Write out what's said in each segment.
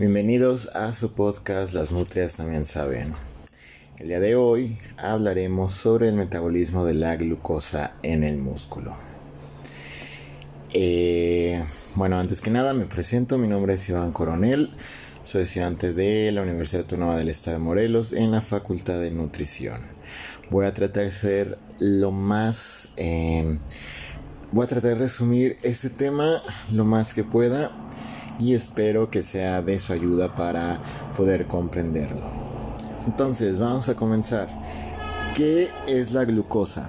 Bienvenidos a su podcast Las Nutrias también saben. El día de hoy hablaremos sobre el metabolismo de la glucosa en el músculo. Eh, bueno, antes que nada me presento, mi nombre es Iván Coronel, soy estudiante de la Universidad Autónoma del Estado de Morelos en la Facultad de Nutrición. Voy a tratar de ser lo más... Eh, voy a tratar de resumir este tema lo más que pueda y espero que sea de su ayuda para poder comprenderlo. Entonces, vamos a comenzar. ¿Qué es la glucosa?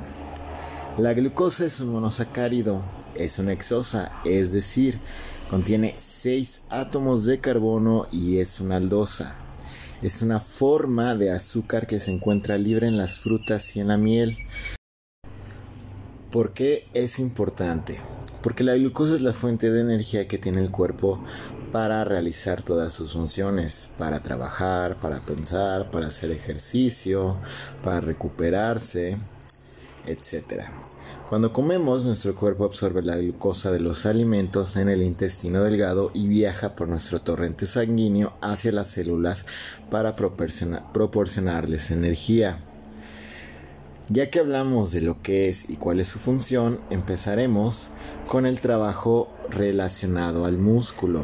La glucosa es un monosacárido, es una exosa, es decir, contiene 6 átomos de carbono y es una aldosa. Es una forma de azúcar que se encuentra libre en las frutas y en la miel. ¿Por qué es importante? Porque la glucosa es la fuente de energía que tiene el cuerpo para realizar todas sus funciones, para trabajar, para pensar, para hacer ejercicio, para recuperarse, etc. Cuando comemos, nuestro cuerpo absorbe la glucosa de los alimentos en el intestino delgado y viaja por nuestro torrente sanguíneo hacia las células para proporcionarles energía. Ya que hablamos de lo que es y cuál es su función, empezaremos con el trabajo relacionado al músculo.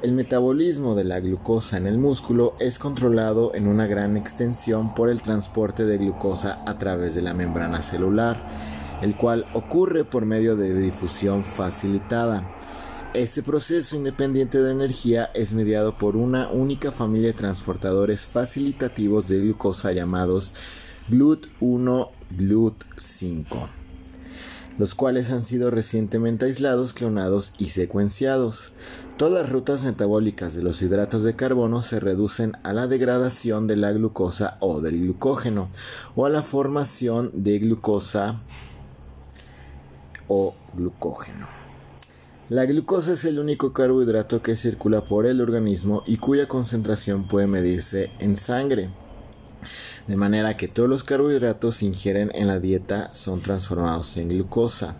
El metabolismo de la glucosa en el músculo es controlado en una gran extensión por el transporte de glucosa a través de la membrana celular, el cual ocurre por medio de difusión facilitada. Este proceso independiente de energía es mediado por una única familia de transportadores facilitativos de glucosa llamados GLUT1, GLUT5, los cuales han sido recientemente aislados, clonados y secuenciados. Todas las rutas metabólicas de los hidratos de carbono se reducen a la degradación de la glucosa o del glucógeno o a la formación de glucosa o glucógeno. La glucosa es el único carbohidrato que circula por el organismo y cuya concentración puede medirse en sangre de manera que todos los carbohidratos se ingieren en la dieta son transformados en glucosa.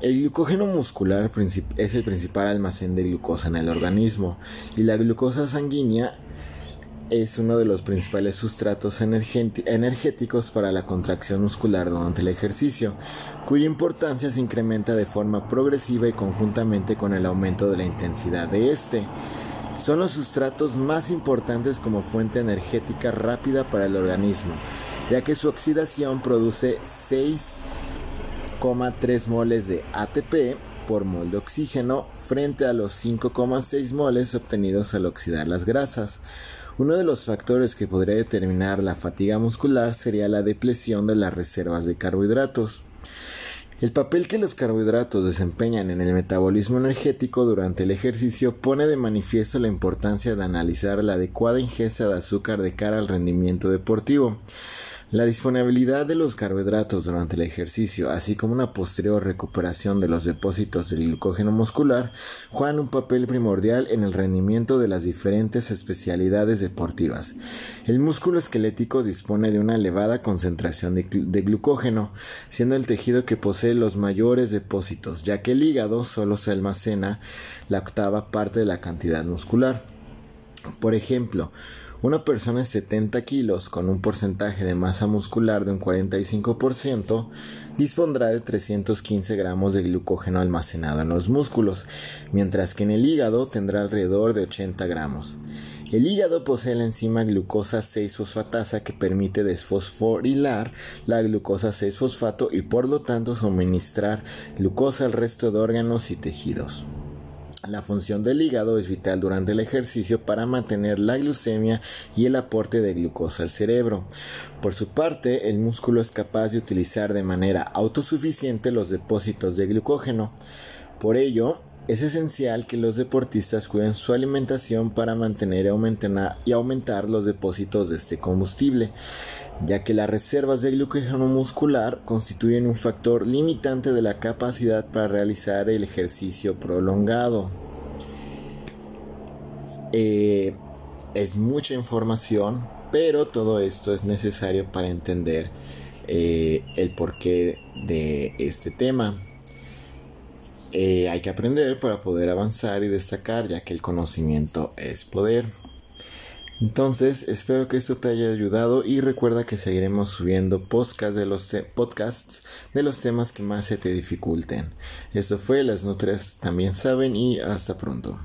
El glucógeno muscular es el principal almacén de glucosa en el organismo y la glucosa sanguínea es uno de los principales sustratos energéticos para la contracción muscular durante el ejercicio, cuya importancia se incrementa de forma progresiva y conjuntamente con el aumento de la intensidad de este son los sustratos más importantes como fuente energética rápida para el organismo, ya que su oxidación produce 6,3 moles de ATP por mol de oxígeno frente a los 5,6 moles obtenidos al oxidar las grasas. Uno de los factores que podría determinar la fatiga muscular sería la depresión de las reservas de carbohidratos. El papel que los carbohidratos desempeñan en el metabolismo energético durante el ejercicio pone de manifiesto la importancia de analizar la adecuada ingesta de azúcar de cara al rendimiento deportivo. La disponibilidad de los carbohidratos durante el ejercicio, así como una posterior recuperación de los depósitos del glucógeno muscular, juegan un papel primordial en el rendimiento de las diferentes especialidades deportivas. El músculo esquelético dispone de una elevada concentración de, de glucógeno, siendo el tejido que posee los mayores depósitos, ya que el hígado solo se almacena la octava parte de la cantidad muscular. Por ejemplo, una persona de 70 kilos con un porcentaje de masa muscular de un 45% dispondrá de 315 gramos de glucógeno almacenado en los músculos, mientras que en el hígado tendrá alrededor de 80 gramos. El hígado posee la enzima glucosa 6-fosfatasa que permite desfosforilar la glucosa 6-fosfato y por lo tanto suministrar glucosa al resto de órganos y tejidos. La función del hígado es vital durante el ejercicio para mantener la glucemia y el aporte de glucosa al cerebro. Por su parte, el músculo es capaz de utilizar de manera autosuficiente los depósitos de glucógeno. Por ello, es esencial que los deportistas cuiden su alimentación para mantener y aumentar los depósitos de este combustible, ya que las reservas de glucógeno muscular constituyen un factor limitante de la capacidad para realizar el ejercicio prolongado. Eh, es mucha información, pero todo esto es necesario para entender eh, el porqué de este tema. Eh, hay que aprender para poder avanzar y destacar, ya que el conocimiento es poder. Entonces, espero que esto te haya ayudado y recuerda que seguiremos subiendo podcasts de los, podcasts de los temas que más se te dificulten. Esto fue Las Nutrias también saben y hasta pronto.